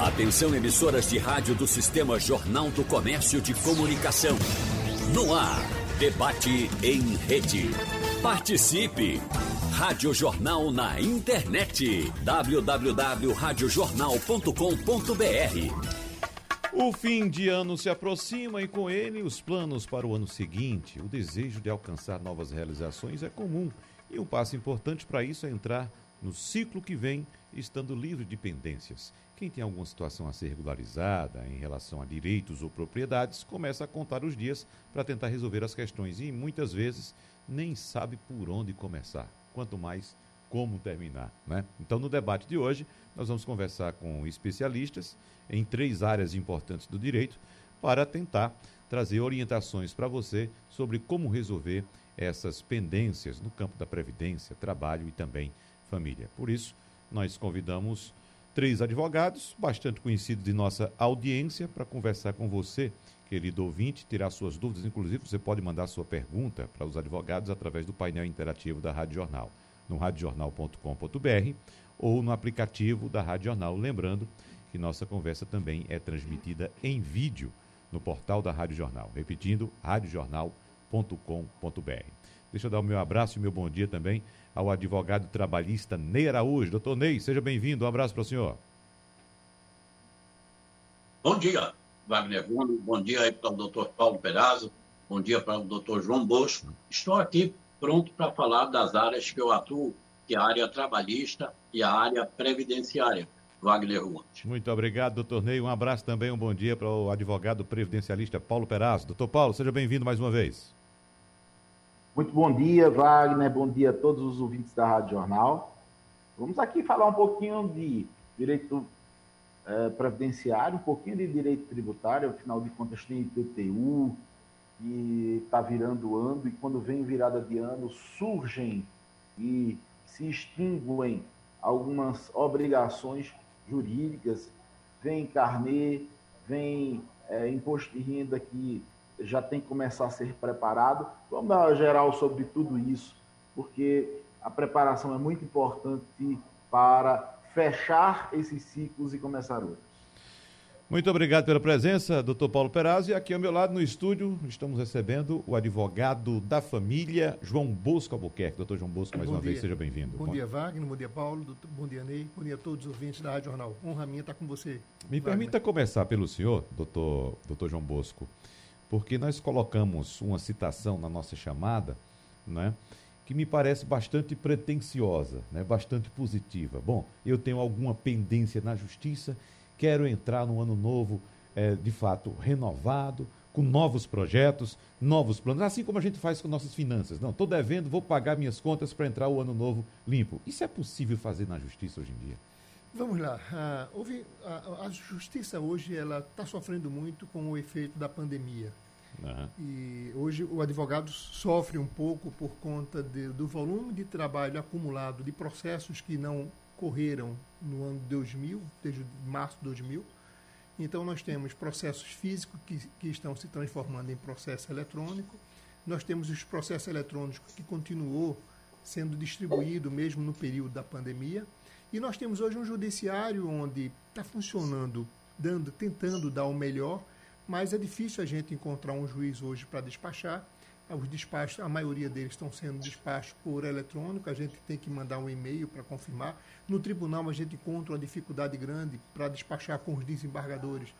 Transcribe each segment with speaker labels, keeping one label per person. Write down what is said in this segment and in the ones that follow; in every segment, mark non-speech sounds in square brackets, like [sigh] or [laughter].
Speaker 1: Atenção emissoras de rádio do Sistema Jornal do Comércio de Comunicação. No ar, debate em rede. Participe! Rádio Jornal na internet. www.radiojornal.com.br
Speaker 2: O fim de ano se aproxima e com ele os planos para o ano seguinte. O desejo de alcançar novas realizações é comum e um passo importante para isso é entrar no ciclo que vem estando livre de pendências. Quem tem alguma situação a ser regularizada em relação a direitos ou propriedades começa a contar os dias para tentar resolver as questões e muitas vezes nem sabe por onde começar, quanto mais como terminar. Né? Então, no debate de hoje, nós vamos conversar com especialistas em três áreas importantes do direito para tentar trazer orientações para você sobre como resolver essas pendências no campo da previdência, trabalho e também família. Por isso, nós convidamos três advogados, bastante conhecidos de nossa audiência, para conversar com você, querido ouvinte, tirar suas dúvidas. Inclusive, você pode mandar sua pergunta para os advogados através do painel interativo da Rádio Jornal, no radiojornal.com.br ou no aplicativo da Rádio Jornal. Lembrando que nossa conversa também é transmitida em vídeo no portal da Rádio Jornal. Repetindo, radiojornal.com.br. Deixa eu dar o meu abraço e meu bom dia também ao advogado trabalhista Ney Araújo. Doutor Ney, seja bem-vindo. Um abraço para o senhor.
Speaker 3: Bom dia, Wagner Gomes. Bom dia aí para o doutor Paulo Perazzo. Bom dia para o doutor João Bosco. Estou aqui pronto para falar das áreas que eu atuo, que é a área trabalhista e a área previdenciária. Wagner Gomes.
Speaker 2: Muito obrigado, doutor Ney. Um abraço também, um bom dia para o advogado previdencialista Paulo Perazzo. Doutor Paulo, seja bem-vindo mais uma vez.
Speaker 4: Muito bom dia, Wagner. Bom dia a todos os ouvintes da Rádio Jornal. Vamos aqui falar um pouquinho de direito é, previdenciário, um pouquinho de direito tributário. Afinal de contas, tem IPTU, que está virando ano, e quando vem virada de ano, surgem e se extinguem algumas obrigações jurídicas. Vem carnê, vem é, imposto de renda que já tem que começar a ser preparado. Vamos dar uma geral sobre tudo isso, porque a preparação é muito importante para fechar esses ciclos e começar outros.
Speaker 2: Muito obrigado pela presença, doutor Paulo Perazzi. Aqui ao meu lado no estúdio estamos recebendo o advogado da família, João Bosco Albuquerque. Doutor João Bosco, mais bom uma dia. vez, seja bem-vindo.
Speaker 5: Bom, bom, dia, Wagner. Bom dia, Paulo. Bom dia, Ney. Bom dia a todos os ouvintes da Rádio Jornal. Honra minha estar com você.
Speaker 2: Me Wagner. permita começar pelo senhor, doutor, doutor João Bosco porque nós colocamos uma citação na nossa chamada, né, que me parece bastante pretensiosa, né, bastante positiva. Bom, eu tenho alguma pendência na justiça, quero entrar no ano novo, é, de fato, renovado, com novos projetos, novos planos, assim como a gente faz com nossas finanças. Não, estou devendo, vou pagar minhas contas para entrar o ano novo limpo. Isso é possível fazer na justiça hoje em dia?
Speaker 5: Vamos lá. Uh, houve, a, a, justiça hoje ela está sofrendo muito com o efeito da pandemia. Uhum. E hoje o advogado sofre um pouco por conta de, do volume de trabalho acumulado de processos que não correram no ano 2000, desde março de 2000. Então nós temos processos físicos que, que estão se transformando em processo eletrônico. Nós temos os processos eletrônicos que continuou sendo distribuído mesmo no período da pandemia. E nós temos hoje um judiciário onde está funcionando, dando, tentando dar o melhor, mas é difícil a gente encontrar um juiz hoje para despachar. Os despachos, a maioria deles estão sendo despachos por eletrônico, a gente tem que mandar um e-mail para confirmar. No tribunal, a gente encontra uma dificuldade grande para despachar com os desembargadores,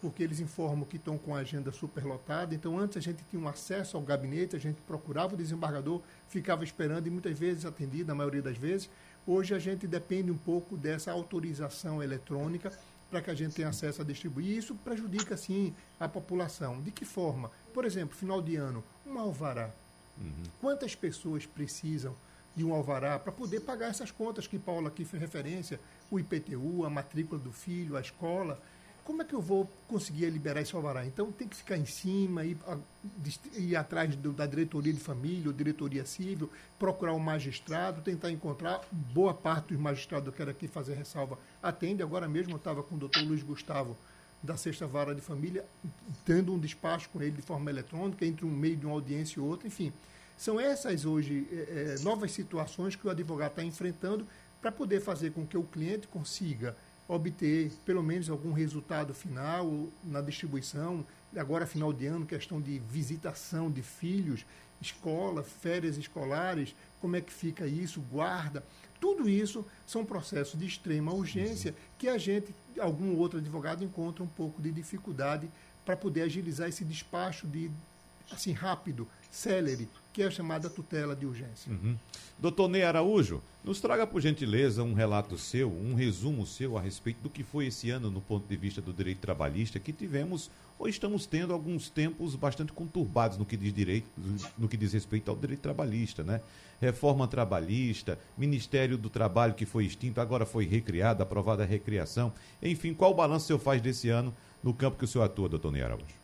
Speaker 5: porque eles informam que estão com a agenda superlotada. Então, antes a gente tinha um acesso ao gabinete, a gente procurava o desembargador, ficava esperando e muitas vezes atendido, na maioria das vezes. Hoje a gente depende um pouco dessa autorização eletrônica para que a gente tenha acesso a distribuir. E isso prejudica, sim, a população. De que forma? Por exemplo, final de ano, um alvará. Uhum. Quantas pessoas precisam de um alvará para poder pagar essas contas que Paulo aqui fez referência, o IPTU, a matrícula do filho, a escola como é que eu vou conseguir liberar esse alvará? Então tem que ficar em cima, ir, ir atrás do, da diretoria de família, ou diretoria civil, procurar um magistrado, tentar encontrar. Boa parte dos magistrados, eu quero aqui fazer ressalva, atende. Agora mesmo eu estava com o doutor Luiz Gustavo, da Sexta Vara de Família, tendo um despacho com ele de forma eletrônica, entre um meio de uma audiência e outra, enfim. São essas hoje é, novas situações que o advogado está enfrentando para poder fazer com que o cliente consiga obter pelo menos algum resultado final na distribuição. Agora, final de ano, questão de visitação de filhos, escola, férias escolares, como é que fica isso, guarda. Tudo isso são processos de extrema urgência que a gente, algum outro advogado, encontra um pouco de dificuldade para poder agilizar esse despacho de assim rápido, célere, que é a chamada tutela de urgência.
Speaker 2: Uhum. Doutor Ney Araújo, nos traga, por gentileza, um relato seu, um resumo seu a respeito do que foi esse ano no ponto de vista do direito trabalhista, que tivemos ou estamos tendo alguns tempos bastante conturbados no que diz direito, no que diz respeito ao direito trabalhista, né? Reforma trabalhista, Ministério do Trabalho que foi extinto, agora foi recriado, aprovada a recriação. Enfim, qual o balanço o senhor faz desse ano no campo que o senhor atua, doutor Ney Araújo?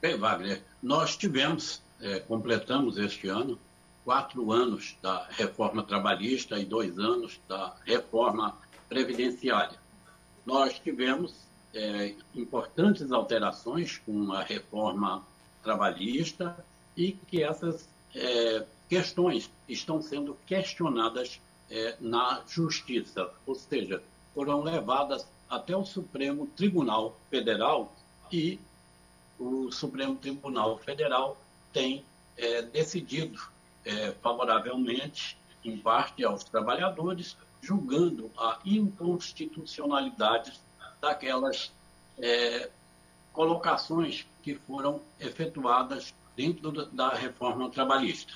Speaker 3: Bem, Wagner, nós tivemos, é, completamos este ano, quatro anos da reforma trabalhista e dois anos da reforma previdenciária. Nós tivemos é, importantes alterações com a reforma trabalhista e que essas é, questões estão sendo questionadas é, na Justiça, ou seja, foram levadas até o Supremo Tribunal Federal e o Supremo Tribunal Federal tem é, decidido é, favoravelmente, em parte, aos trabalhadores, julgando a inconstitucionalidade daquelas é, colocações que foram efetuadas dentro da reforma trabalhista.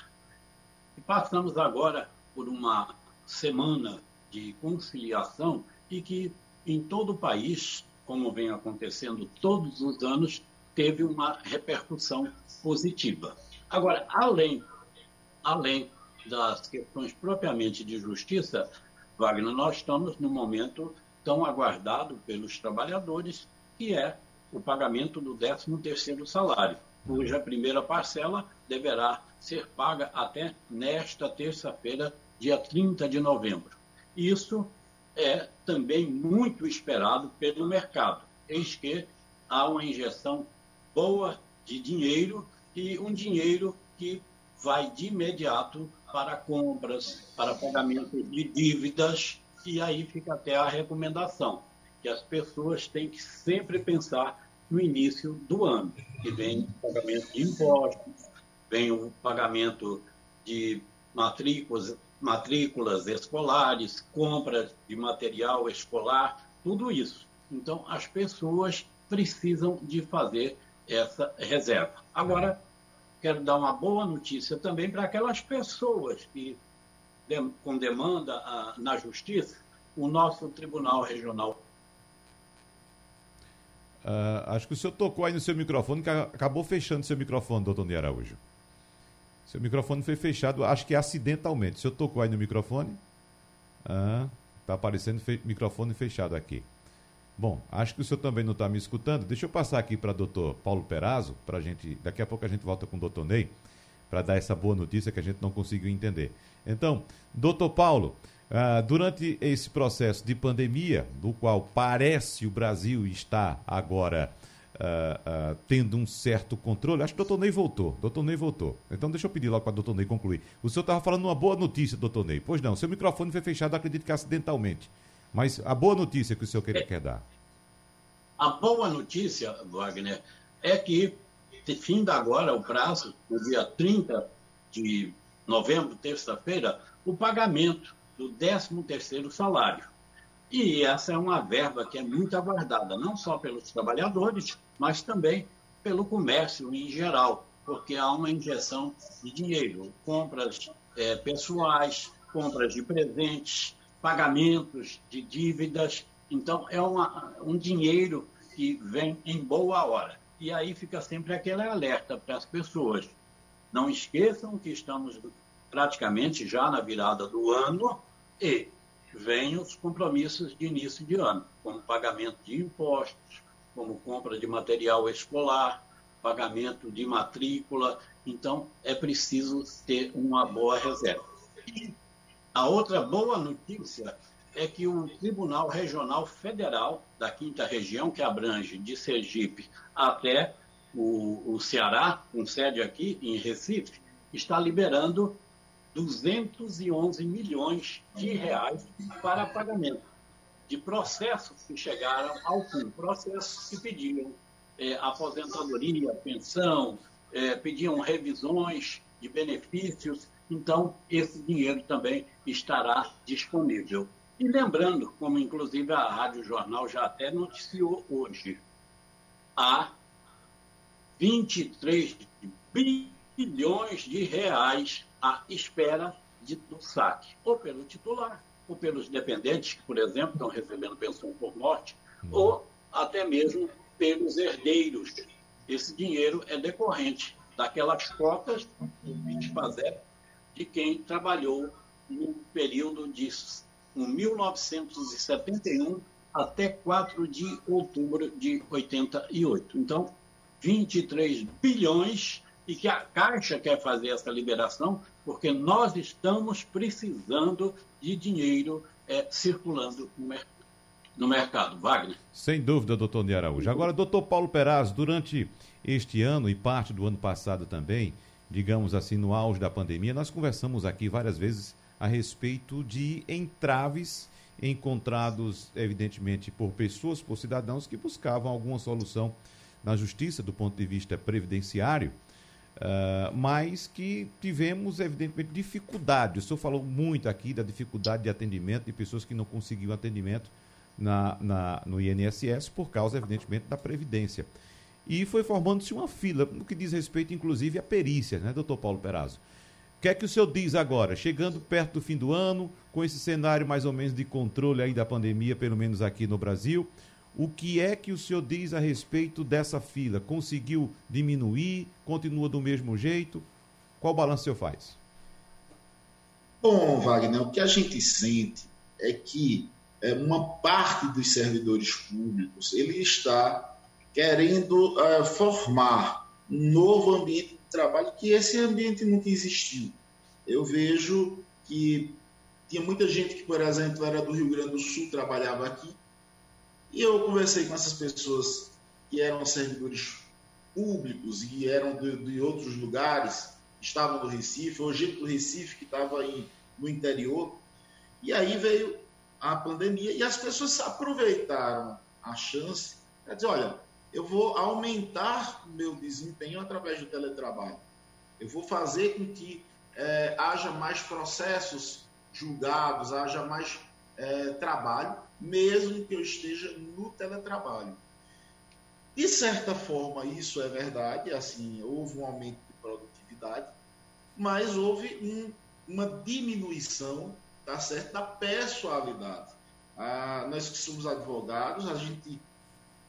Speaker 3: E passamos agora por uma semana de conciliação e que em todo o país, como vem acontecendo todos os anos, teve uma repercussão positiva. Agora, além, além das questões propriamente de justiça, Wagner, nós estamos no momento tão aguardado pelos trabalhadores, que é o pagamento do 13º salário, cuja primeira parcela deverá ser paga até nesta terça-feira, dia 30 de novembro. Isso é também muito esperado pelo mercado, eis que há uma injeção boa de dinheiro e um dinheiro que vai de imediato para compras, para pagamento de dívidas, e aí fica até a recomendação, que as pessoas têm que sempre pensar no início do ano, que vem o pagamento de impostos, vem o pagamento de matrículas, matrículas escolares, compras de material escolar, tudo isso. Então, as pessoas precisam de fazer essa reserva. Agora, quero dar uma boa notícia também para aquelas pessoas que, com demanda a, na justiça, o nosso Tribunal Regional.
Speaker 2: Uh, acho que o senhor tocou aí no seu microfone, que acabou fechando seu microfone, doutor Ney Araújo. Seu microfone foi fechado, acho que acidentalmente. O senhor tocou aí no microfone? Está ah, aparecendo fe microfone fechado aqui. Bom, acho que o senhor também não está me escutando. Deixa eu passar aqui para o doutor Paulo Perazzo, para gente. Daqui a pouco a gente volta com o doutor Ney, para dar essa boa notícia que a gente não conseguiu entender. Então, doutor Paulo, uh, durante esse processo de pandemia, do qual parece o Brasil está agora uh, uh, tendo um certo controle, acho que o doutor Ney voltou. Doutor Ney voltou. Então, deixa eu pedir logo para o doutor Ney concluir. O senhor estava falando uma boa notícia, doutor Ney. Pois não, seu microfone foi fechado, acredito que acidentalmente. Mas a boa notícia que o senhor quer, é, quer dar.
Speaker 3: A boa notícia, Wagner, é que, finda agora o prazo, no dia 30 de novembro, terça-feira, o pagamento do 13º salário. E essa é uma verba que é muito aguardada, não só pelos trabalhadores, mas também pelo comércio em geral, porque há uma injeção de dinheiro, compras é, pessoais, compras de presentes, pagamentos de dívidas. Então, é uma, um dinheiro que vem em boa hora. E aí fica sempre aquele alerta para as pessoas. Não esqueçam que estamos praticamente já na virada do ano e vêm os compromissos de início de ano, como pagamento de impostos, como compra de material escolar, pagamento de matrícula. Então, é preciso ter uma boa reserva. E a outra boa notícia é que o Tribunal Regional Federal da Quinta Região, que abrange de Sergipe até o, o Ceará, com sede aqui em Recife, está liberando 211 milhões de reais para pagamento de processos que chegaram ao fim, processos que pediam é, aposentadoria, pensão, é, pediam revisões de benefícios, então esse dinheiro também estará disponível. E lembrando, como inclusive a Rádio Jornal já até noticiou hoje, há 23 bilhões de reais à espera de, do saque, ou pelo titular, ou pelos dependentes, que, por exemplo, estão recebendo pensão por morte, uhum. ou até mesmo pelos herdeiros. Esse dinheiro é decorrente daquelas cotas de fazer de quem trabalhou no período de 1971 até 4 de outubro de 88. Então, 23 bilhões e que a Caixa quer fazer essa liberação porque nós estamos precisando de dinheiro é, circulando no, mer no, mercado. Wagner?
Speaker 2: Sem dúvida, doutor Ney Araújo. Agora, doutor Paulo Peraz, durante este ano e parte do ano passado também, digamos assim, no auge da pandemia, nós conversamos aqui várias vezes a respeito de entraves encontrados, evidentemente, por pessoas, por cidadãos que buscavam alguma solução na justiça do ponto de vista previdenciário, uh, mas que tivemos, evidentemente, dificuldade. O senhor falou muito aqui da dificuldade de atendimento de pessoas que não conseguiam atendimento na, na, no INSS por causa, evidentemente, da Previdência. E foi formando-se uma fila, no que diz respeito, inclusive, à perícia, né, doutor Paulo Perazzo? O que é que o senhor diz agora, chegando perto do fim do ano, com esse cenário mais ou menos de controle aí da pandemia, pelo menos aqui no Brasil, o que é que o senhor diz a respeito dessa fila? Conseguiu diminuir? Continua do mesmo jeito? Qual balanço o senhor faz?
Speaker 6: Bom, Wagner, o que a gente sente é que é, uma parte dos servidores públicos ele está querendo é, formar um novo ambiente trabalho que esse ambiente nunca existiu. Eu vejo que tinha muita gente que, por exemplo, era do Rio Grande do Sul, trabalhava aqui, e eu conversei com essas pessoas que eram servidores públicos e eram de, de outros lugares, estavam do Recife, ou gente do Recife que estava no interior, e aí veio a pandemia e as pessoas aproveitaram a chance para dizer, olha, eu vou aumentar meu desempenho através do teletrabalho. Eu vou fazer com que é, haja mais processos julgados, haja mais é, trabalho, mesmo que eu esteja no teletrabalho. De certa forma, isso é verdade, assim, houve um aumento de produtividade, mas houve um, uma diminuição tá certo, da pessoalidade. Ah, nós que somos advogados, a gente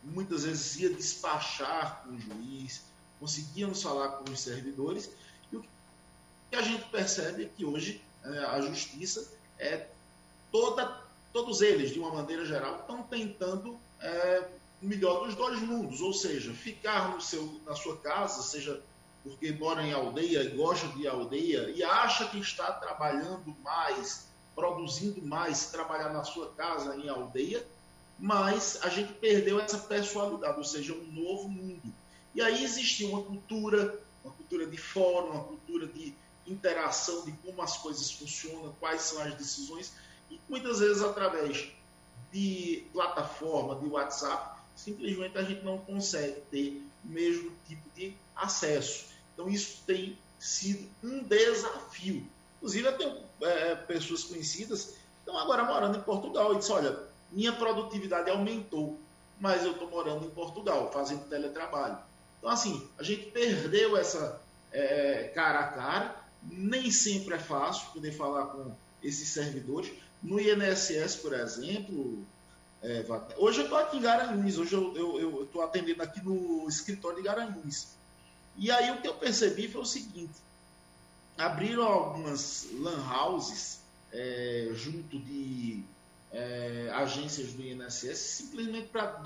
Speaker 6: muitas vezes ia despachar com o juiz, conseguíamos falar com os servidores, e o que a gente percebe é que hoje é, a justiça é toda, todos eles, de uma maneira geral, estão tentando é, o melhor dos dois mundos, ou seja, ficar no seu, na sua casa, seja porque mora em aldeia gosta de aldeia e acha que está trabalhando mais, produzindo mais, trabalhar na sua casa em aldeia, mas a gente perdeu essa pessoalidade, ou seja, um novo mundo. E aí existia uma cultura, uma cultura de fórum, uma cultura de interação, de como as coisas funcionam, quais são as decisões, e muitas vezes através de plataforma, de WhatsApp, simplesmente a gente não consegue ter o mesmo tipo de acesso. Então isso tem sido um desafio. Inclusive eu tenho é, pessoas conhecidas que estão agora morando em Portugal e disse, olha, minha produtividade aumentou, mas eu estou morando em Portugal, fazendo teletrabalho. Então, assim, a gente perdeu essa é, cara a cara, nem sempre é fácil poder falar com esses servidores. No INSS, por exemplo, é, hoje eu estou aqui em Garanhuns, hoje eu estou atendendo aqui no escritório de Garanhuns. E aí o que eu percebi foi o seguinte: abriram algumas lan houses é, junto de é, agências do INSS simplesmente para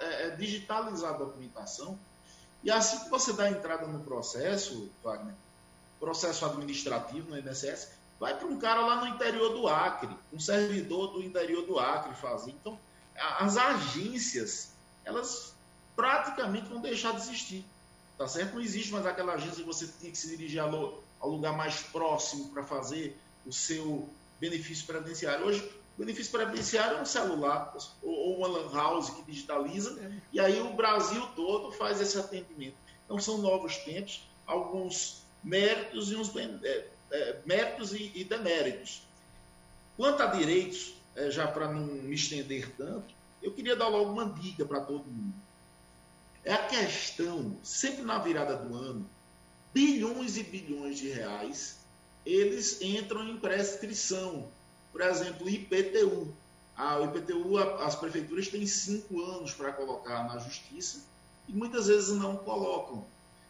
Speaker 6: é, é, digitalizar a documentação. E assim que você dá entrada no processo, Wagner, processo administrativo no INSS, vai para um cara lá no interior do Acre, um servidor do interior do Acre fazer. Então, as agências, elas praticamente vão deixar de existir. Tá certo? Não existe mais aquela agência que você tinha que se dirigir ao lugar mais próximo para fazer o seu benefício previdenciário. Hoje, benefício previdenciário é um celular ou uma lan house que digitaliza, e aí o Brasil todo faz esse atendimento. Então são novos tempos, alguns méritos e uns é, é, méritos e, e, deméritos. Quanto a direitos, é, já para não me estender tanto, eu queria dar logo uma dica para todo mundo. É a questão, sempre na virada do ano, bilhões e bilhões de reais, eles entram em prescrição. Por exemplo, IPTU. A, o IPTU, as prefeituras têm cinco anos para colocar na justiça e muitas vezes não colocam.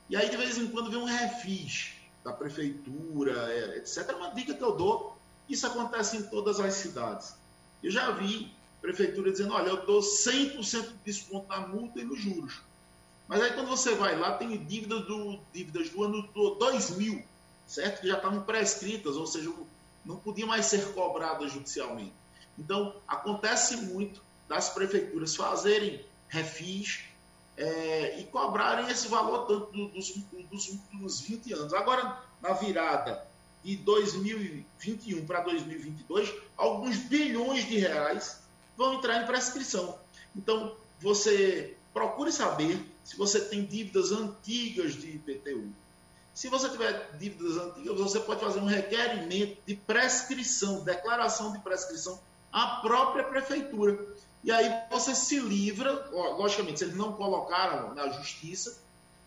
Speaker 6: E aí, de vez em quando, vem um refis da prefeitura, etc. É uma dica que eu dou. Isso acontece em todas as cidades. Eu já vi prefeitura dizendo, olha, eu dou 100% de desconto na multa e nos juros. Mas aí quando você vai lá, tem dívidas do, dívidas do ano 2000, certo? Que já estavam prescritas, ou seja, não podiam mais ser cobradas judicialmente. Então, acontece muito das prefeituras fazerem refis é, e cobrarem esse valor tanto dos, dos últimos 20 anos. Agora, na virada de 2021 para 2022, alguns bilhões de reais vão entrar em prescrição. Então, você procure saber se você tem dívidas antigas de IPTU. Se você tiver dívidas antigas, você pode fazer um requerimento de prescrição, declaração de prescrição à própria prefeitura. E aí você se livra, logicamente, se eles não colocaram na justiça,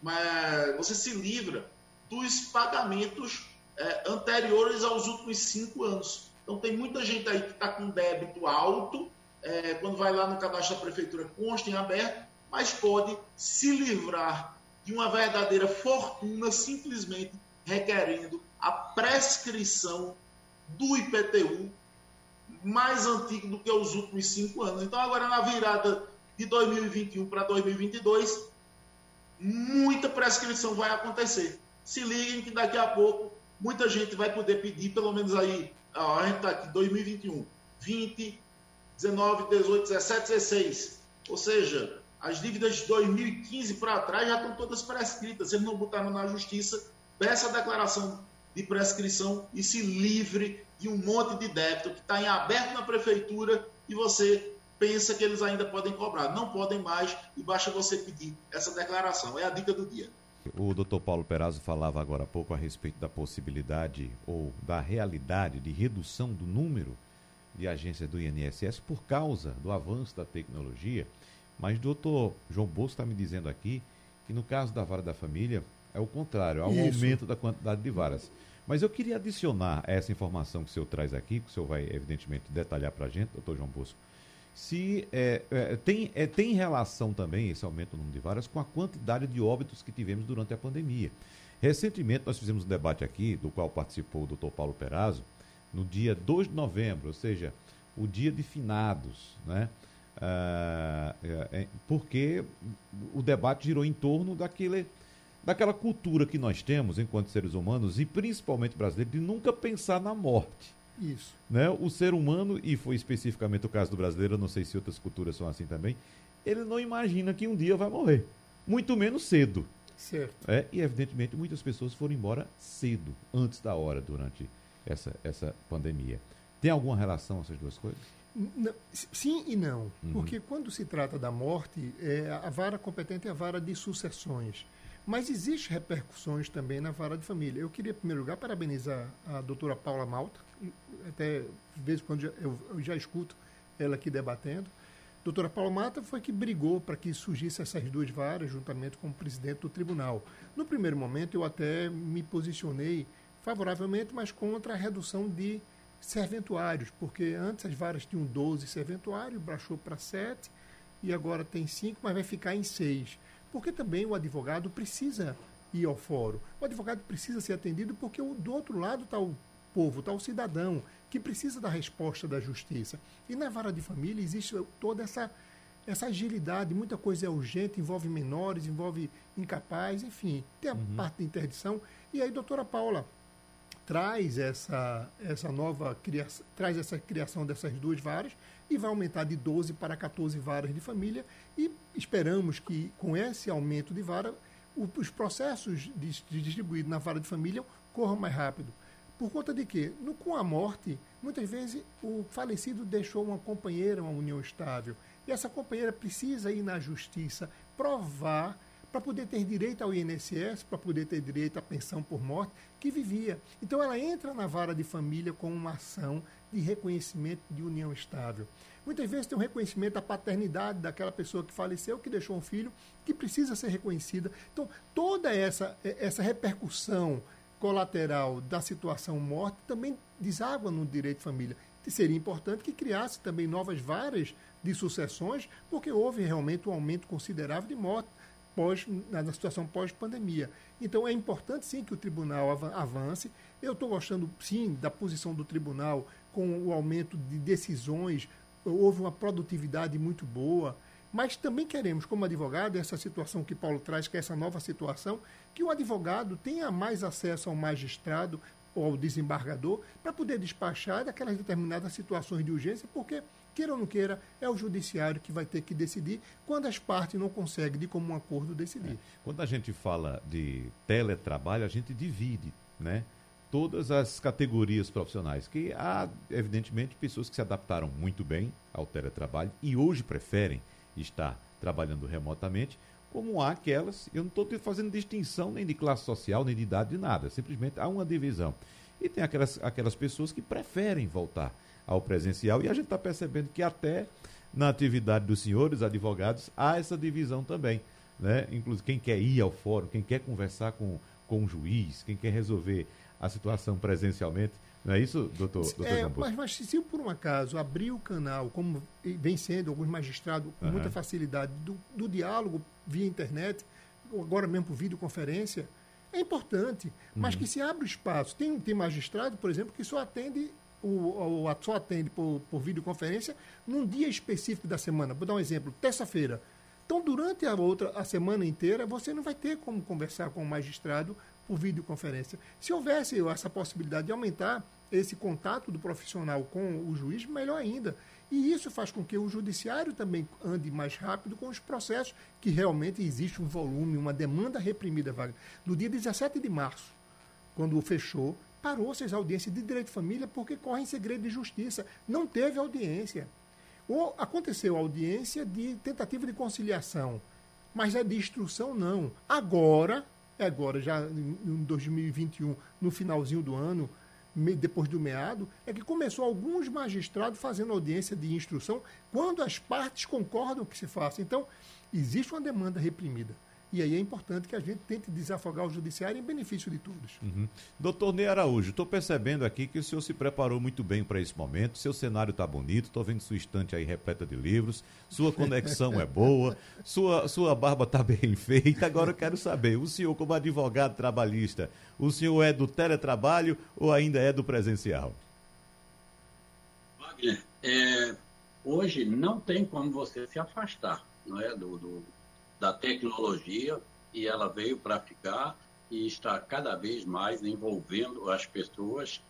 Speaker 6: mas você se livra dos pagamentos é, anteriores aos últimos cinco anos. Então tem muita gente aí que está com débito alto, é, quando vai lá no cadastro da prefeitura, consta em aberto, mas pode se livrar de uma verdadeira fortuna simplesmente requerendo a prescrição do IPTU mais antigo do que os últimos cinco anos. Então, agora na virada de 2021 para 2022, muita prescrição vai acontecer. Se liguem que daqui a pouco muita gente vai poder pedir, pelo menos aí, a gente está aqui, 2021, 20, 19, 18, 17, 16. Ou seja, as dívidas de 2015 para trás já estão todas prescritas. Eles não botaram na justiça, peça a declaração de prescrição e se livre de um monte de débito que está em aberto na prefeitura e você pensa que eles ainda podem cobrar. Não podem mais e basta você pedir essa declaração. É a dica do dia.
Speaker 2: O doutor Paulo Perazzo falava agora há pouco a respeito da possibilidade ou da realidade de redução do número de agências do INSS por causa do avanço da tecnologia. Mas o doutor João Bolso está me dizendo aqui que no caso da vara da família é o contrário, há um Isso. aumento da quantidade de varas. Mas eu queria adicionar essa informação que o senhor traz aqui, que o senhor vai evidentemente detalhar para a gente, doutor João Bosco, se é, é, tem, é, tem relação também esse aumento do número de varas com a quantidade de óbitos que tivemos durante a pandemia. Recentemente nós fizemos um debate aqui, do qual participou o doutor Paulo Perazzo, no dia 2 de novembro, ou seja, o dia de finados, né? Ah, é, é, porque o debate girou em torno daquele, daquela cultura que nós temos enquanto seres humanos e principalmente brasileiros de nunca pensar na morte.
Speaker 5: Isso.
Speaker 2: Né? O ser humano, e foi especificamente o caso do brasileiro, eu não sei se outras culturas são assim também, ele não imagina que um dia vai morrer, muito menos cedo.
Speaker 5: Certo.
Speaker 2: É, e evidentemente muitas pessoas foram embora cedo, antes da hora, durante essa, essa pandemia. Tem alguma relação essas duas coisas?
Speaker 5: Não, sim e não, uhum. porque quando se trata da morte, é, a vara competente é a vara de sucessões. Mas existem repercussões também na vara de família. Eu queria, em primeiro lugar, parabenizar a doutora Paula Malta, até de vez em quando eu, eu já escuto ela aqui debatendo. Doutora Paula Mata foi que brigou para que surgissem essas duas varas, juntamente com o presidente do tribunal. No primeiro momento, eu até me posicionei favoravelmente, mas contra a redução de serventuários, porque antes as varas tinham 12 serventuários, baixou para 7 e agora tem 5, mas vai ficar em 6. Porque também o advogado precisa ir ao fórum. O advogado precisa ser atendido porque do outro lado está o povo, está o cidadão, que precisa da resposta da justiça. E na vara de família existe toda essa, essa agilidade, muita coisa é urgente, envolve menores, envolve incapazes, enfim, tem a uhum. parte da interdição. E aí, doutora Paula, traz essa, essa nova criação, traz essa criação dessas duas varas e vai aumentar de 12 para 14 varas de família e esperamos que com esse aumento de vara o, os processos de, de distribuídos na vara de família corram mais rápido. Por conta de que, no, com a morte, muitas vezes o falecido deixou uma companheira, uma união estável. E essa companheira precisa ir na justiça provar para poder ter direito ao INSS, para poder ter direito à pensão por morte, que vivia. Então ela entra na vara de família com uma ação de reconhecimento de união estável. Muitas vezes tem um reconhecimento da paternidade daquela pessoa que faleceu, que deixou um filho, que precisa ser reconhecida. Então, toda essa, essa repercussão colateral da situação morte também deságua no direito de família. E seria importante que criasse também novas varas de sucessões, porque houve realmente um aumento considerável de morte pós, na situação pós-pandemia. Então é importante sim que o tribunal avance. Eu estou gostando sim da posição do tribunal com o aumento de decisões, houve uma produtividade muito boa. Mas também queremos, como advogado, essa situação que Paulo traz, que é essa nova situação, que o advogado tenha mais acesso ao magistrado ou ao desembargador para poder despachar daquelas determinadas situações de urgência, porque, queira ou não queira, é o judiciário que vai ter que decidir quando as partes não conseguem, de comum acordo, decidir. É.
Speaker 2: Quando a gente fala de teletrabalho, a gente divide, né? todas as categorias profissionais, que há, evidentemente, pessoas que se adaptaram muito bem ao teletrabalho e hoje preferem estar trabalhando remotamente, como há aquelas, eu não estou fazendo distinção nem de classe social, nem de idade, de nada, simplesmente há uma divisão. E tem aquelas, aquelas pessoas que preferem voltar ao presencial, e a gente está percebendo que até na atividade dos senhores advogados há essa divisão também. Né? Inclusive, quem quer ir ao fórum, quem quer conversar com, com o juiz, quem quer resolver a situação presencialmente, não é isso, doutor, doutor
Speaker 5: é, mas, mas, se por um acaso abrir o canal, como vem sendo alguns magistrados com uhum. muita facilidade, do, do, diálogo via internet, agora mesmo por videoconferência, é importante. Mas uhum. que se abre o espaço. Tem, tem magistrado, por exemplo, que só atende o, o, só atende por, por videoconferência num dia específico da semana. Vou dar um exemplo, terça-feira. Então, durante a outra a semana inteira, você não vai ter como conversar com o magistrado por videoconferência. Se houvesse essa possibilidade de aumentar esse contato do profissional com o juiz, melhor ainda. E isso faz com que o judiciário também ande mais rápido com os processos, que realmente existe um volume, uma demanda reprimida, Wagner. No dia 17 de março, quando fechou, parou-se as audiências de direito de família porque corre em segredo de justiça. Não teve audiência. Ou aconteceu audiência de tentativa de conciliação, mas a de instrução não. Agora, agora já em 2021, no finalzinho do ano, depois do meado, é que começou alguns magistrados fazendo audiência de instrução quando as partes concordam que se faça. Então, existe uma demanda reprimida. E aí é importante que a gente tente desafogar o judiciário em benefício de todos.
Speaker 2: Uhum. Doutor Ney Araújo, estou percebendo aqui que o senhor se preparou muito bem para esse momento, seu cenário está bonito, estou vendo sua estante aí repleta de livros, sua conexão é boa, [laughs] sua, sua barba está bem feita. Agora eu quero saber, o senhor como advogado trabalhista, o senhor é do teletrabalho ou ainda é do presencial?
Speaker 3: Wagner, é, hoje não tem como você se afastar não é, do, do da tecnologia e ela veio para ficar e está cada vez mais envolvendo as pessoas.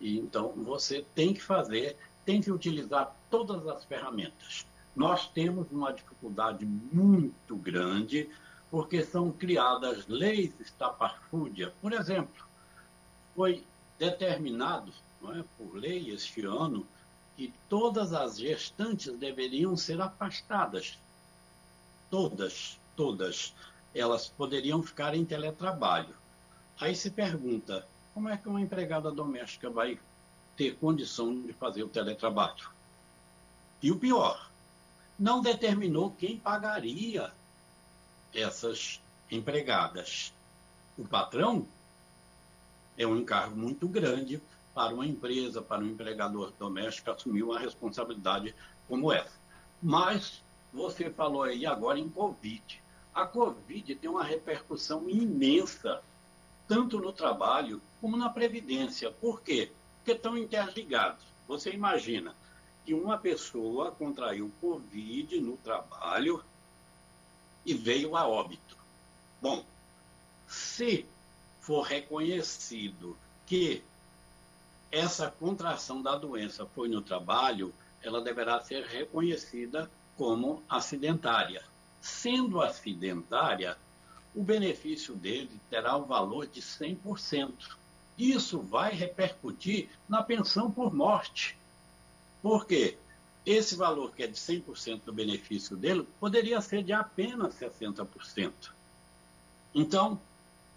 Speaker 3: E então você tem que fazer, tem que utilizar todas as ferramentas. Nós temos uma dificuldade muito grande porque são criadas leis estapafúrdia. Por exemplo, foi determinado é, por lei este ano que todas as gestantes deveriam ser afastadas todas, todas, elas poderiam ficar em teletrabalho. Aí se pergunta, como é que uma empregada doméstica vai ter condição de fazer o teletrabalho? E o pior, não determinou quem pagaria essas empregadas. O patrão é um encargo muito grande para uma empresa, para um empregador doméstico assumir uma responsabilidade como essa. Mas você falou aí agora em Covid. A Covid tem uma repercussão imensa, tanto no trabalho como na previdência. Por quê? Porque estão interligados. Você imagina que uma pessoa contraiu Covid no trabalho e veio a óbito. Bom, se for reconhecido que essa contração da doença foi no trabalho, ela deverá ser reconhecida como acidentária. Sendo acidentária, o benefício dele terá o valor de 100%. isso vai repercutir na pensão por morte. Por quê? Esse valor que é de 100% do benefício dele poderia ser de apenas 60%. Então,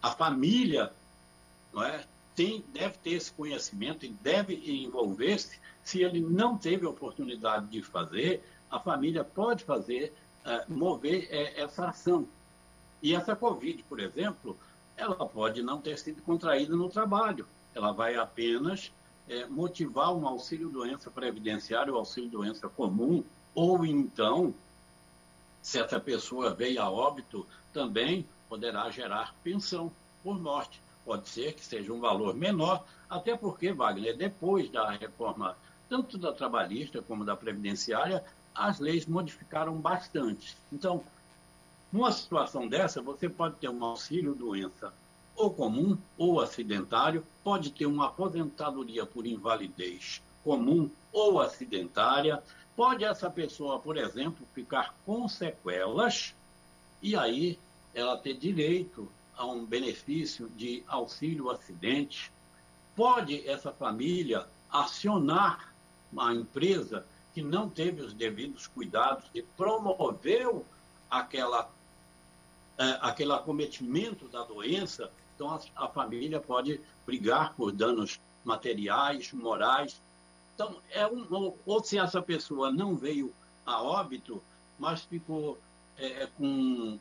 Speaker 3: a família não é, tem, deve ter esse conhecimento e deve envolver-se. Se ele não teve oportunidade de fazer, a família pode fazer, uh, mover uh, essa ação. E essa Covid, por exemplo, ela pode não ter sido contraída no trabalho. Ela vai apenas é, motivar um auxílio-doença previdenciário, auxílio-doença comum, ou então, se essa pessoa veio a óbito, também poderá gerar pensão por morte. Pode ser que seja um valor menor, até porque, Wagner, depois da reforma, tanto da trabalhista como da previdenciária, as leis modificaram bastante. Então, numa situação dessa, você pode ter um auxílio-doença ou comum ou acidentário, pode ter uma aposentadoria por invalidez comum ou acidentária, pode essa pessoa, por exemplo, ficar com sequelas e aí ela ter direito a um benefício de auxílio acidente. Pode essa família acionar uma empresa que não teve os devidos cuidados e promoveu aquela, é, aquele acometimento da doença então, a, a família pode brigar por danos materiais, morais. Então, é um, ou, ou se essa pessoa não veio a óbito, mas ficou é, com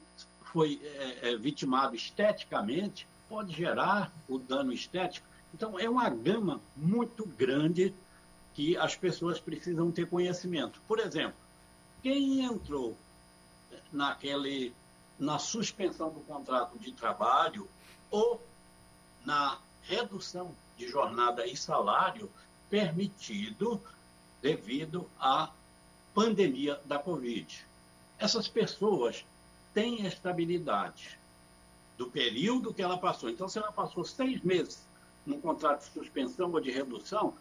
Speaker 3: foi é, é, vitimado esteticamente, pode gerar o dano estético. Então, é uma gama muito grande que as pessoas precisam ter conhecimento. Por exemplo, quem entrou naquele, na suspensão do contrato de trabalho ou na redução de jornada e salário permitido devido à pandemia da Covid. Essas pessoas têm estabilidade do período que ela passou. Então, se ela passou seis meses num contrato de suspensão ou de redução,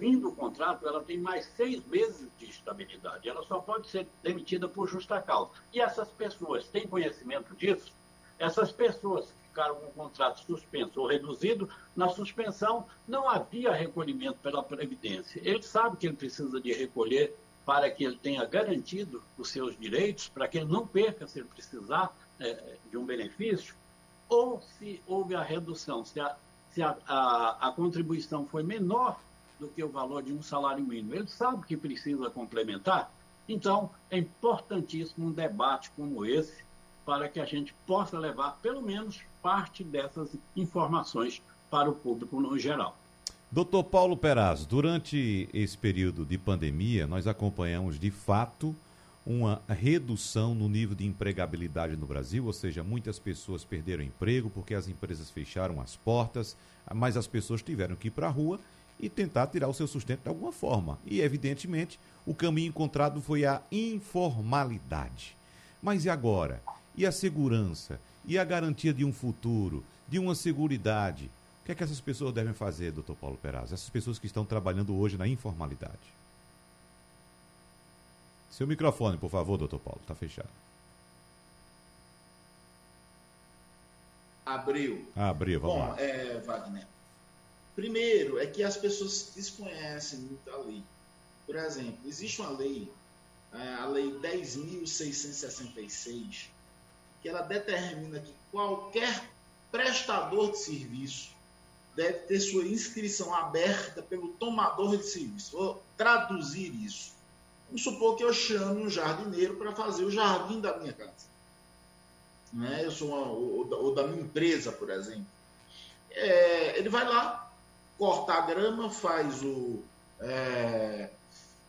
Speaker 3: fim do contrato, ela tem mais seis meses de estabilidade. Ela só pode ser demitida por justa causa. E essas pessoas têm conhecimento disso? Essas pessoas ficaram com o contrato suspenso ou reduzido, na suspensão não havia recolhimento pela Previdência. Ele sabe que ele precisa de recolher para que ele tenha garantido os seus direitos, para que ele não perca se ele precisar é, de um benefício, ou se houve a redução, se, a, se a, a, a contribuição foi menor do que o valor de um salário mínimo. Ele sabe que precisa complementar. Então, é importantíssimo um debate como esse para que a gente possa levar, pelo menos, parte dessas informações para o público no geral.
Speaker 2: Doutor Paulo Peraz, durante esse período de pandemia, nós acompanhamos de fato uma redução no nível de empregabilidade no Brasil, ou seja, muitas pessoas perderam emprego porque as empresas fecharam as portas, mas as pessoas tiveram que ir para a rua e tentar tirar o seu sustento de alguma forma. E, evidentemente, o caminho encontrado foi a informalidade. Mas e agora? E a segurança? E a garantia de um futuro, de uma seguridade? O que é que essas pessoas devem fazer, doutor Paulo Peraz? Essas pessoas que estão trabalhando hoje na informalidade. Seu microfone, por favor, doutor Paulo, está fechado.
Speaker 6: Abriu.
Speaker 2: Ah, abriu, vamos
Speaker 6: Bom,
Speaker 2: lá.
Speaker 6: É, Wagner. Primeiro, é que as pessoas desconhecem muito a lei. Por exemplo, existe uma lei, é, a Lei 10.666, que ela determina que qualquer prestador de serviço deve ter sua inscrição aberta pelo tomador de serviço. Vou traduzir isso. Vamos supor que eu chame um jardineiro para fazer o jardim da minha casa. Né? Eu sou uma, ou, ou, da minha empresa, por exemplo. É, ele vai lá, corta a grama, faz o, é,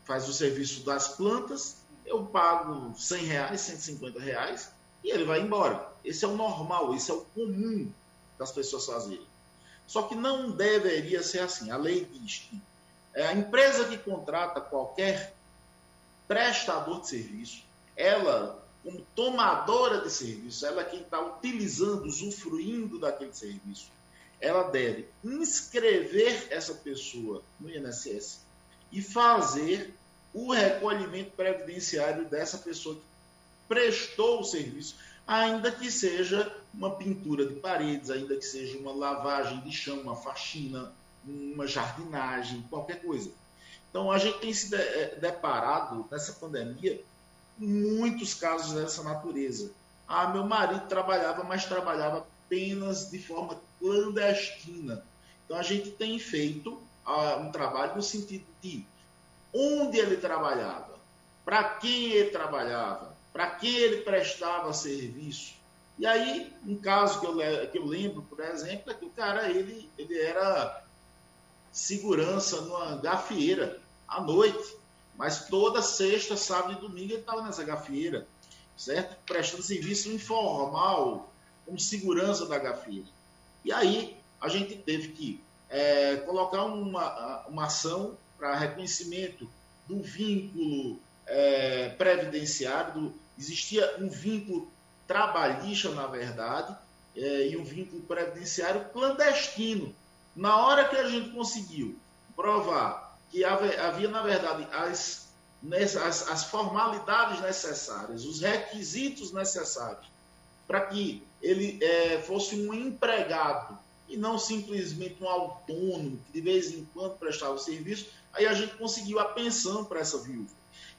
Speaker 6: faz o serviço das plantas, eu pago 100 reais, 150 reais, e ele vai embora. Esse é o normal, esse é o comum das pessoas fazerem. Só que não deveria ser assim. A lei diz que é a empresa que contrata qualquer prestador de serviço, ela, como tomadora de serviço, ela é quem está utilizando, usufruindo daquele serviço, ela deve inscrever essa pessoa no INSS e fazer o recolhimento previdenciário dessa pessoa que prestou o serviço. ainda que seja uma pintura de paredes, ainda que seja uma lavagem de chão, uma faxina, uma jardinagem, qualquer coisa. Então a gente tem se eh, deparado nessa pandemia muitos casos dessa natureza. Ah, meu marido trabalhava, mas trabalhava apenas de forma clandestina. Então a gente tem feito ah, um trabalho no sentido de onde ele trabalhava, para quem ele trabalhava, para quem ele prestava serviço. E aí, um caso que eu, que eu lembro, por exemplo, é que o cara ele, ele era segurança numa gafieira à noite, mas toda sexta, sábado e domingo ele estava nessa gafieira, certo? Prestando serviço informal, como segurança da gafieira. E aí a gente teve que é, colocar uma, uma ação para reconhecimento do vínculo é, previdenciário, existia um vínculo trabalhista, na verdade, é, e um vínculo previdenciário clandestino. Na hora que a gente conseguiu provar que havia, havia na verdade, as, as, as formalidades necessárias, os requisitos necessários para que ele é, fosse um empregado e não simplesmente um autônomo que de vez em quando prestava serviço, aí a gente conseguiu a pensão para essa viúva.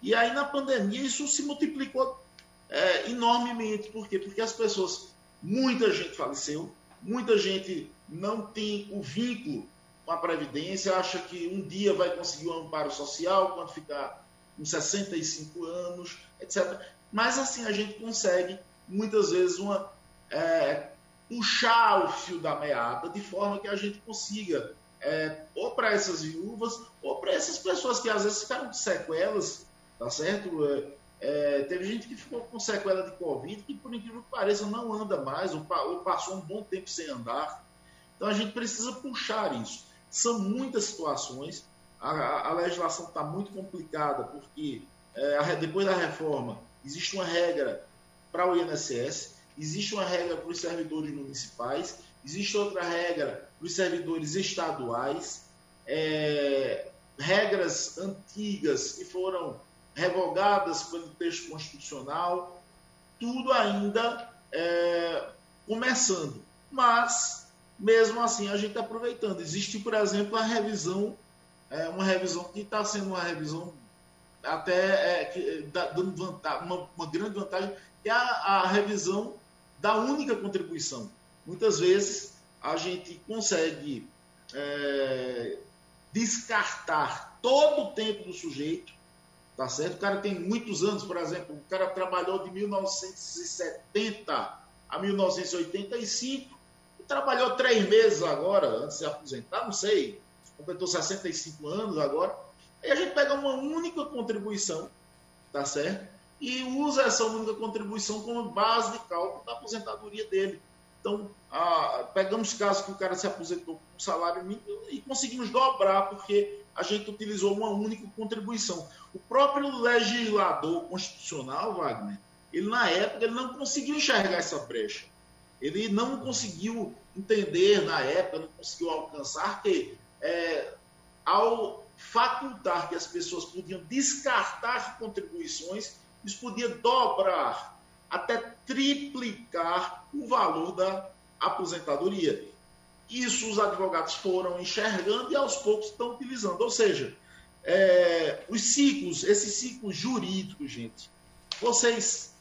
Speaker 6: E aí na pandemia isso se multiplicou é, enormemente. Por quê? Porque as pessoas, muita gente faleceu, muita gente não tem o vínculo com a Previdência, acha que um dia vai conseguir um amparo social quando ficar com 65 anos, etc. Mas assim a gente consegue muitas vezes uma é, puxar o fio da meada de forma que a gente consiga, é, ou para essas viúvas, ou para essas pessoas que às vezes ficaram com sequelas, tá certo? É, é, teve gente que ficou com sequela de Covid que, por incrível que pareça, não anda mais, ou, ou passou um bom tempo sem andar. Então a gente precisa puxar isso. São muitas situações, a, a, a legislação está muito complicada, porque é, depois da reforma existe uma regra para o INSS, Existe uma regra para os servidores municipais, existe outra regra para os servidores estaduais, é, regras antigas que foram revogadas pelo texto constitucional, tudo ainda é, começando. Mas, mesmo assim, a gente está aproveitando. Existe, por exemplo, a revisão, é, uma revisão que está sendo uma revisão até é, que, dando vantagem, uma, uma, grande vantagem, que é a, a revisão da única contribuição. Muitas vezes a gente consegue é, descartar todo o tempo do sujeito, tá certo? O cara tem muitos anos, por exemplo, o cara trabalhou de 1970 a 1985 e trabalhou três meses agora, antes de se aposentar, não sei, completou 65 anos agora. Aí a gente pega uma única contribuição, tá certo? E usa essa única contribuição como base de cálculo da aposentadoria dele. Então, ah, pegamos casos que o cara se aposentou com salário mínimo e conseguimos dobrar, porque a gente utilizou uma única contribuição. O próprio legislador constitucional, Wagner, ele na época ele não conseguiu enxergar essa brecha. Ele não conseguiu entender na época, não conseguiu alcançar que é, ao facultar que as pessoas podiam descartar contribuições, isso podia dobrar, até triplicar o valor da aposentadoria. Isso os advogados foram enxergando e aos poucos estão utilizando. Ou seja, é, os ciclos, esses ciclos jurídicos, gente, vocês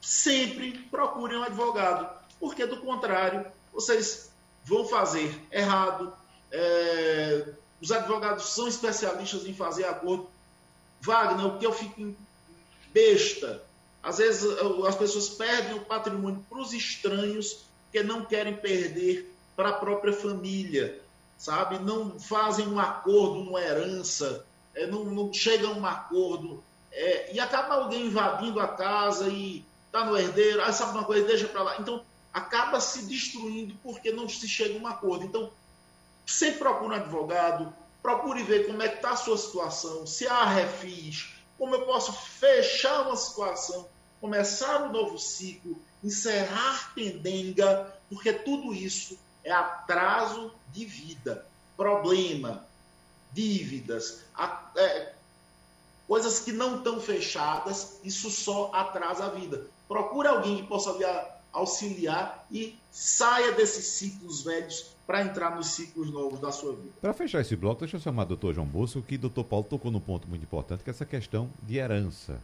Speaker 6: sempre procurem um advogado, porque do contrário, vocês vão fazer errado. É, os advogados são especialistas em fazer acordo. Wagner, o que eu fico besta. Às vezes as pessoas perdem o patrimônio para os estranhos que não querem perder para a própria família, sabe? Não fazem um acordo, uma herança, é, não, não chegam a um acordo é, e acaba alguém invadindo a casa e está no herdeiro, ah, sabe uma coisa, deixa para lá. Então acaba se destruindo porque não se chega a um acordo. Então sempre procure um advogado, procure ver como é que está a sua situação, se há refis, como eu posso fechar uma situação, começar um novo ciclo, encerrar pendenga, porque tudo isso é atraso de vida, problema, dívidas, é, coisas que não estão fechadas, isso só atrasa a vida. Procure alguém que possa auxiliar e saia desses ciclos velhos para entrar nos ciclos novos da sua vida.
Speaker 2: Para fechar esse bloco, deixa eu chamar o doutor João Bolso, que o doutor Paulo tocou num ponto muito importante, que é essa questão de herança.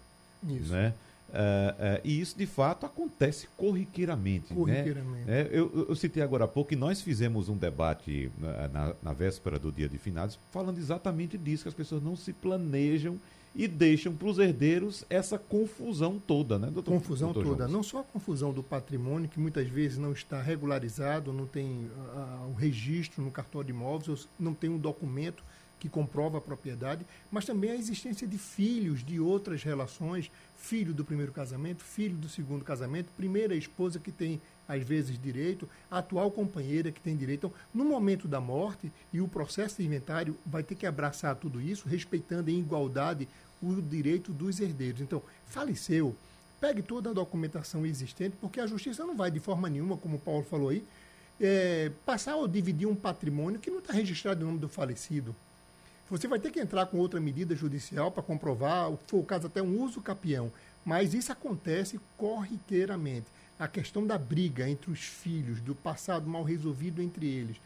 Speaker 2: Isso. Né? Uh, uh, e isso de fato acontece corriqueiramente. Né? corriqueiramente. Né? É, eu, eu, citei agora há pouco que nós fizemos um debate na, na, na, véspera do dia de finados falando exatamente disso, que as pessoas não se planejam e deixam para os herdeiros essa confusão toda, né,
Speaker 5: doutor? Confusão doutor toda. Jones? Não só a confusão do patrimônio, que muitas vezes não está regularizado, não tem uh, o registro no cartório de imóveis, não tem um documento que comprova a propriedade, mas também a existência de filhos de outras relações, filho do primeiro casamento, filho do segundo casamento, primeira esposa que tem às vezes direito, a atual companheira que tem direito. Então, no momento da morte e o processo de inventário vai ter que abraçar tudo isso, respeitando em igualdade o direito dos herdeiros. Então, faleceu, pegue toda a documentação existente, porque a justiça não vai de forma nenhuma, como o Paulo falou aí, é, passar ou dividir um patrimônio que não está registrado em nome do falecido. Você vai ter que entrar com outra medida judicial para comprovar, for o caso, até um uso capião. Mas isso acontece corriqueiramente. A questão da briga entre os filhos, do passado mal resolvido entre eles.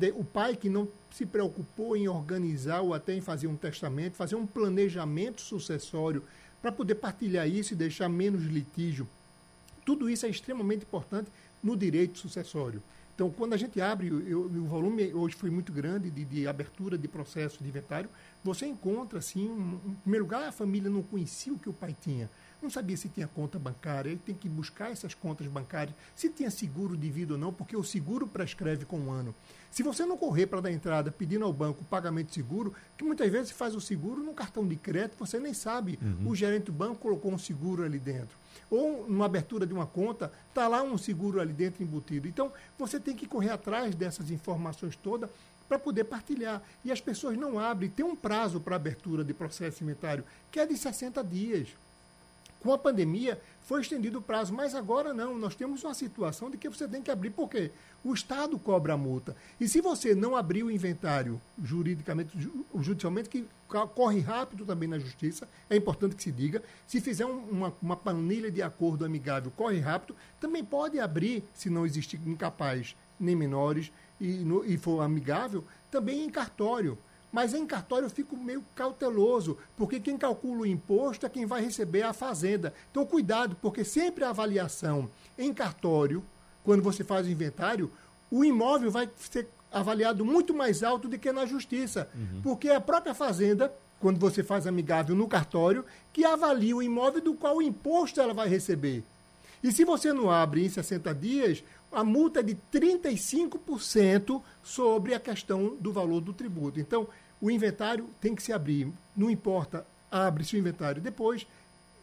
Speaker 5: De, o pai que não se preocupou em organizar ou até em fazer um testamento, fazer um planejamento sucessório para poder partilhar isso e deixar menos litígio. Tudo isso é extremamente importante no direito sucessório. Então, quando a gente abre, eu, o volume hoje foi muito grande de, de, abertura de processo de inventário, você encontra, assim, um, em primeiro lugar, a família não conhecia o que o pai tinha. Não sabia se tinha conta bancária, ele tem que buscar essas contas bancárias, se tinha seguro de vida ou não, porque o seguro prescreve com um ano. Se você não correr para dar entrada pedindo ao banco o pagamento de seguro, que muitas vezes faz o seguro no cartão de crédito, você nem sabe, uhum. o gerente do banco colocou um seguro ali dentro ou numa abertura de uma conta, está lá um seguro ali dentro embutido. Então, você tem que correr atrás dessas informações todas para poder partilhar. E as pessoas não abrem, tem um prazo para abertura de processo inventário, que é de 60 dias. Com a pandemia, foi estendido o prazo, mas agora não. Nós temos uma situação de que você tem que abrir, por quê? O Estado cobra a multa. E se você não abrir o inventário juridicamente, judicialmente, que corre rápido também na justiça, é importante que se diga. Se fizer uma, uma planilha de acordo amigável, corre rápido, também pode abrir, se não existir incapaz nem menores e, no, e for amigável, também em cartório. Mas em cartório eu fico meio cauteloso, porque quem calcula o imposto é quem vai receber a fazenda. Então, cuidado, porque sempre a avaliação em cartório, quando você faz o inventário, o imóvel vai ser avaliado muito mais alto do que na justiça. Uhum. Porque a própria fazenda, quando você faz amigável no cartório, que avalia o imóvel do qual o imposto ela vai receber. E se você não abre em 60 dias, a multa é de 35% sobre a questão do valor do tributo. Então, o inventário tem que se abrir. Não importa, abre-se o inventário. Depois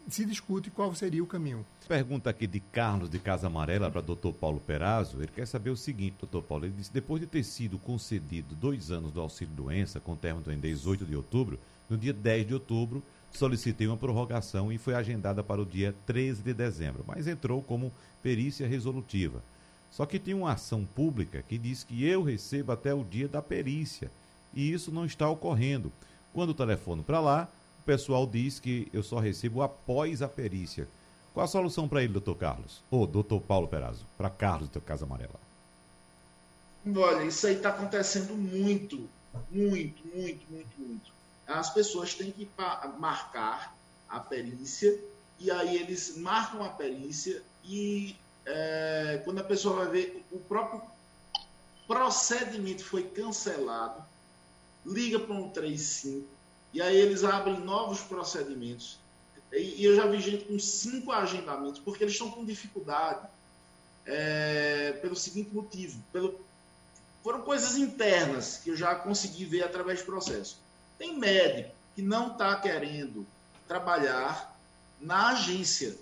Speaker 5: se discute qual seria o caminho.
Speaker 2: Pergunta aqui de Carlos de Casa Amarela para Dr. Paulo Perazzo. Ele quer saber o seguinte, doutor Paulo. Ele disse: depois de ter sido concedido dois anos do auxílio-doença, com término em 18 de outubro, no dia 10 de outubro, solicitei uma prorrogação e foi agendada para o dia 13 de dezembro, mas entrou como perícia resolutiva. Só que tem uma ação pública que diz que eu recebo até o dia da perícia e isso não está ocorrendo. Quando o telefono para lá, o pessoal diz que eu só recebo após a perícia. Qual a solução para ele, doutor Carlos? Ou doutor Paulo Perazzo, para Carlos do Casa Amarela?
Speaker 6: Olha, isso aí está acontecendo muito, muito, muito, muito, muito. As pessoas têm que marcar a perícia e aí eles marcam a perícia e é, quando a pessoa vai ver o próprio procedimento foi cancelado, liga para um 35 e aí eles abrem novos procedimentos. E, eu já vi gente com cinco agendamentos, porque eles estão com dificuldade é, pelo seguinte motivo: pelo, foram coisas internas que eu já consegui ver através do processo. Tem médico que não está querendo trabalhar na agência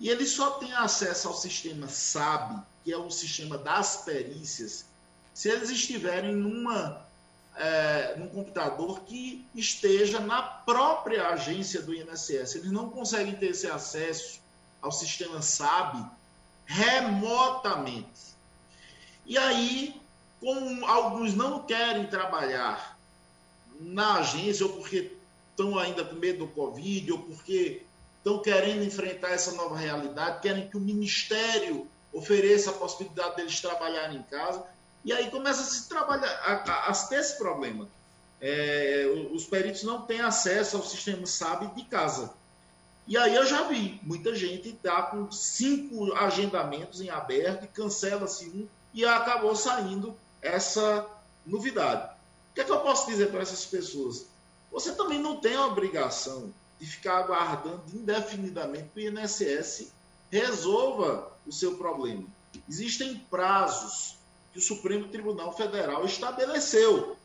Speaker 6: e ele só tem acesso ao sistema SAB, que é o sistema das perícias, se eles estiverem numa, é, num computador que esteja na própria agência do INSS. Eles não conseguem ter esse acesso ao sistema SAB remotamente. E aí, como alguns não querem trabalhar na agência, ou porque estão ainda com medo do Covid, ou porque estão querendo enfrentar essa nova realidade, querem que o Ministério ofereça a possibilidade deles trabalharem em casa. E aí começa a se trabalhar, a, a, a ter esse problema. É, os peritos não têm acesso ao sistema SAB de casa. E aí eu já vi muita gente está com cinco agendamentos em aberto e cancela-se um e acabou saindo essa novidade. O que, é que eu posso dizer para essas pessoas? Você também não tem a obrigação de ficar aguardando indefinidamente que o INSS resolva o seu problema. Existem prazos que o Supremo Tribunal Federal estabeleceu.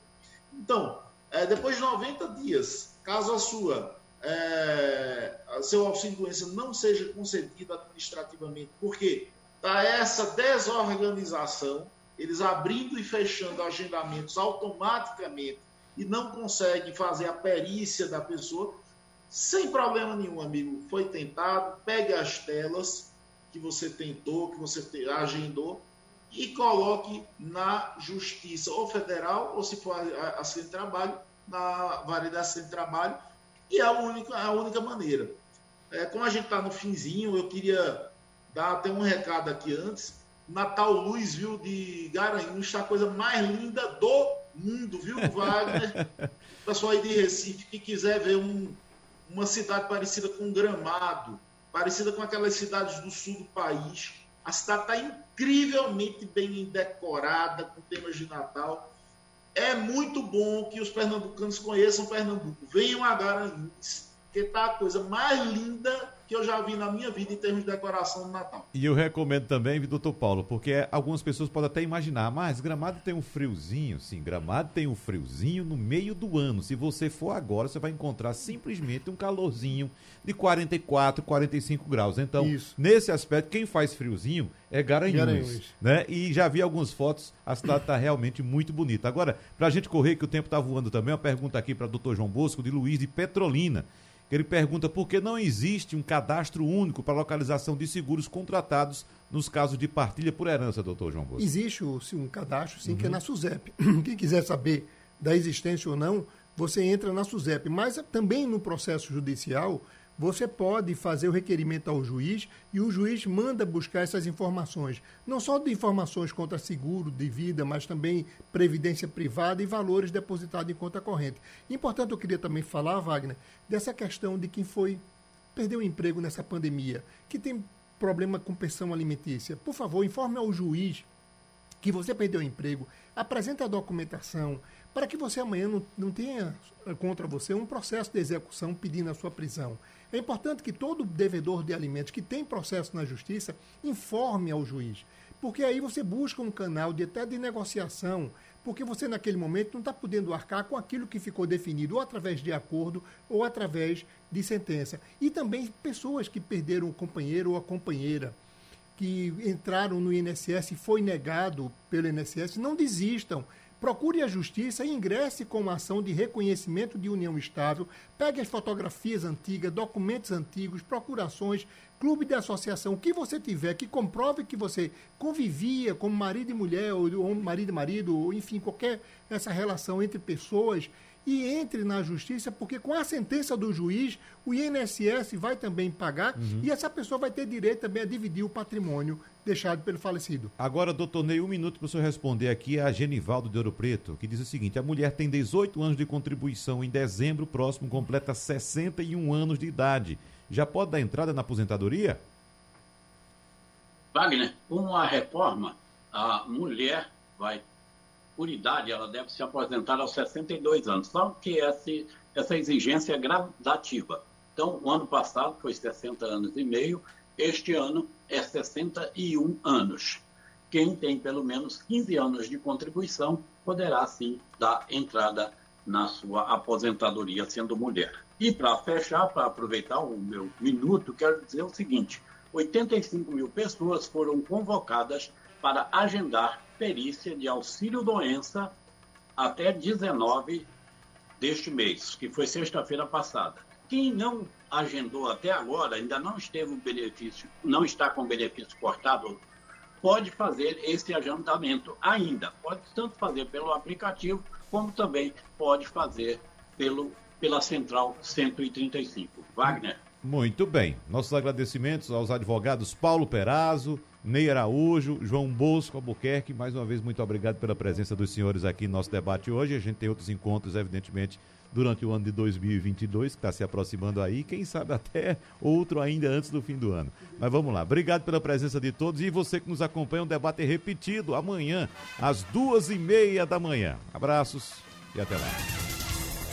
Speaker 6: Então, é, depois de 90 dias, caso a sua é, seu auxílio doença não seja concedido administrativamente, porque está essa desorganização, eles abrindo e fechando agendamentos automaticamente e não conseguem fazer a perícia da pessoa, sem problema nenhum, amigo. Foi tentado, pegue as telas que você tentou, que você agendou e coloque na justiça, ou federal, ou se for acidente de trabalho, na variedade de acidente de trabalho, e é a única, a única maneira. É, como a gente está no finzinho, eu queria dar até um recado aqui antes. Natal Luz, viu, de Garanhuns, está a coisa mais linda do mundo, viu, [laughs] Wagner? O pessoal aí de Recife que quiser ver um, uma cidade parecida com Gramado, parecida com aquelas cidades do sul do país. A cidade está incrivelmente bem decorada, com temas de Natal. É muito bom que os pernambucanos conheçam Pernambuco. Venham a Garanhuns, que está a coisa mais linda que eu já vi na minha vida em termos de decoração do Natal.
Speaker 2: E eu recomendo também, doutor Paulo, porque algumas pessoas podem até imaginar, mas Gramado tem um friozinho, sim, Gramado tem um friozinho no meio do ano. Se você for agora, você vai encontrar simplesmente um calorzinho de 44, 45 graus. Então, Isso. nesse aspecto, quem faz friozinho é Garanhuns, Garanhuns, né? E já vi algumas fotos, a cidade está realmente muito bonita. Agora, para a gente correr, que o tempo está voando também, uma pergunta aqui para o doutor João Bosco, de Luiz de Petrolina. Ele pergunta por que não existe um cadastro único para localização de seguros contratados nos casos de partilha por herança, doutor João Bosco.
Speaker 5: Existe um cadastro, sim, uhum. que é uhum. na SUSEP. [clears throat] Quem quiser saber da existência ou não, você entra na SUSEP. Mas também no processo judicial, você pode fazer o requerimento ao juiz e o juiz manda buscar essas informações. Não só de informações contra seguro de vida, mas também previdência privada e valores depositados em conta corrente. Importante, eu queria também falar, Wagner, dessa questão de quem foi perdeu o emprego nessa pandemia, que tem problema com pensão alimentícia. Por favor, informe ao juiz que você perdeu o emprego, apresente a documentação, para que você amanhã não, não tenha contra você um processo de execução pedindo a sua prisão. É importante que todo devedor de alimentos que tem processo na justiça informe ao juiz, porque aí você busca um canal de até de negociação, porque você naquele momento não está podendo arcar com aquilo que ficou definido ou através de acordo ou através de sentença. E também pessoas que perderam o companheiro ou a companheira que entraram no INSS e foi negado pelo INSS, não desistam. Procure a justiça e ingresse com uma ação de reconhecimento de união estável. Pegue as fotografias antigas, documentos antigos, procurações, clube de associação, o que você tiver que comprove que você convivia como marido e mulher, ou marido e marido, ou enfim, qualquer essa relação entre pessoas e entre na justiça, porque com a sentença do juiz, o INSS vai também pagar uhum. e essa pessoa vai ter direito também a dividir o patrimônio deixado pelo falecido.
Speaker 2: Agora, doutor Ney, um minuto para o senhor responder aqui a Genivaldo de Ouro Preto, que diz o seguinte: a mulher tem 18 anos de contribuição, em dezembro próximo completa 61 anos de idade. Já pode dar entrada na aposentadoria?
Speaker 3: Wagner, com a reforma, a mulher vai por idade, ela deve se aposentar aos 62 anos. Só que essa, essa exigência é gradativa. Então, o ano passado foi 60 anos e meio, este ano é 61 anos. Quem tem pelo menos 15 anos de contribuição poderá sim dar entrada na sua aposentadoria sendo mulher. E para fechar, para aproveitar o meu minuto, quero dizer o seguinte: 85 mil pessoas foram convocadas para agendar perícia de auxílio-doença até 19 deste mês, que foi sexta-feira passada. Quem não agendou até agora, ainda não esteve um benefício, não está com benefício cortado, pode fazer esse agendamento ainda. Pode tanto fazer pelo aplicativo, como também pode fazer pelo, pela central 135. Wagner.
Speaker 2: Muito bem. Nossos agradecimentos aos advogados Paulo Perazzo, Ney Araújo, João Bosco Albuquerque. Mais uma vez, muito obrigado pela presença dos senhores aqui no nosso debate hoje. A gente tem outros encontros, evidentemente, durante o ano de 2022, que está se aproximando aí. Quem sabe até outro ainda antes do fim do ano. Mas vamos lá. Obrigado pela presença de todos e você que nos acompanha. Um debate repetido amanhã, às duas e meia da manhã. Abraços e até lá.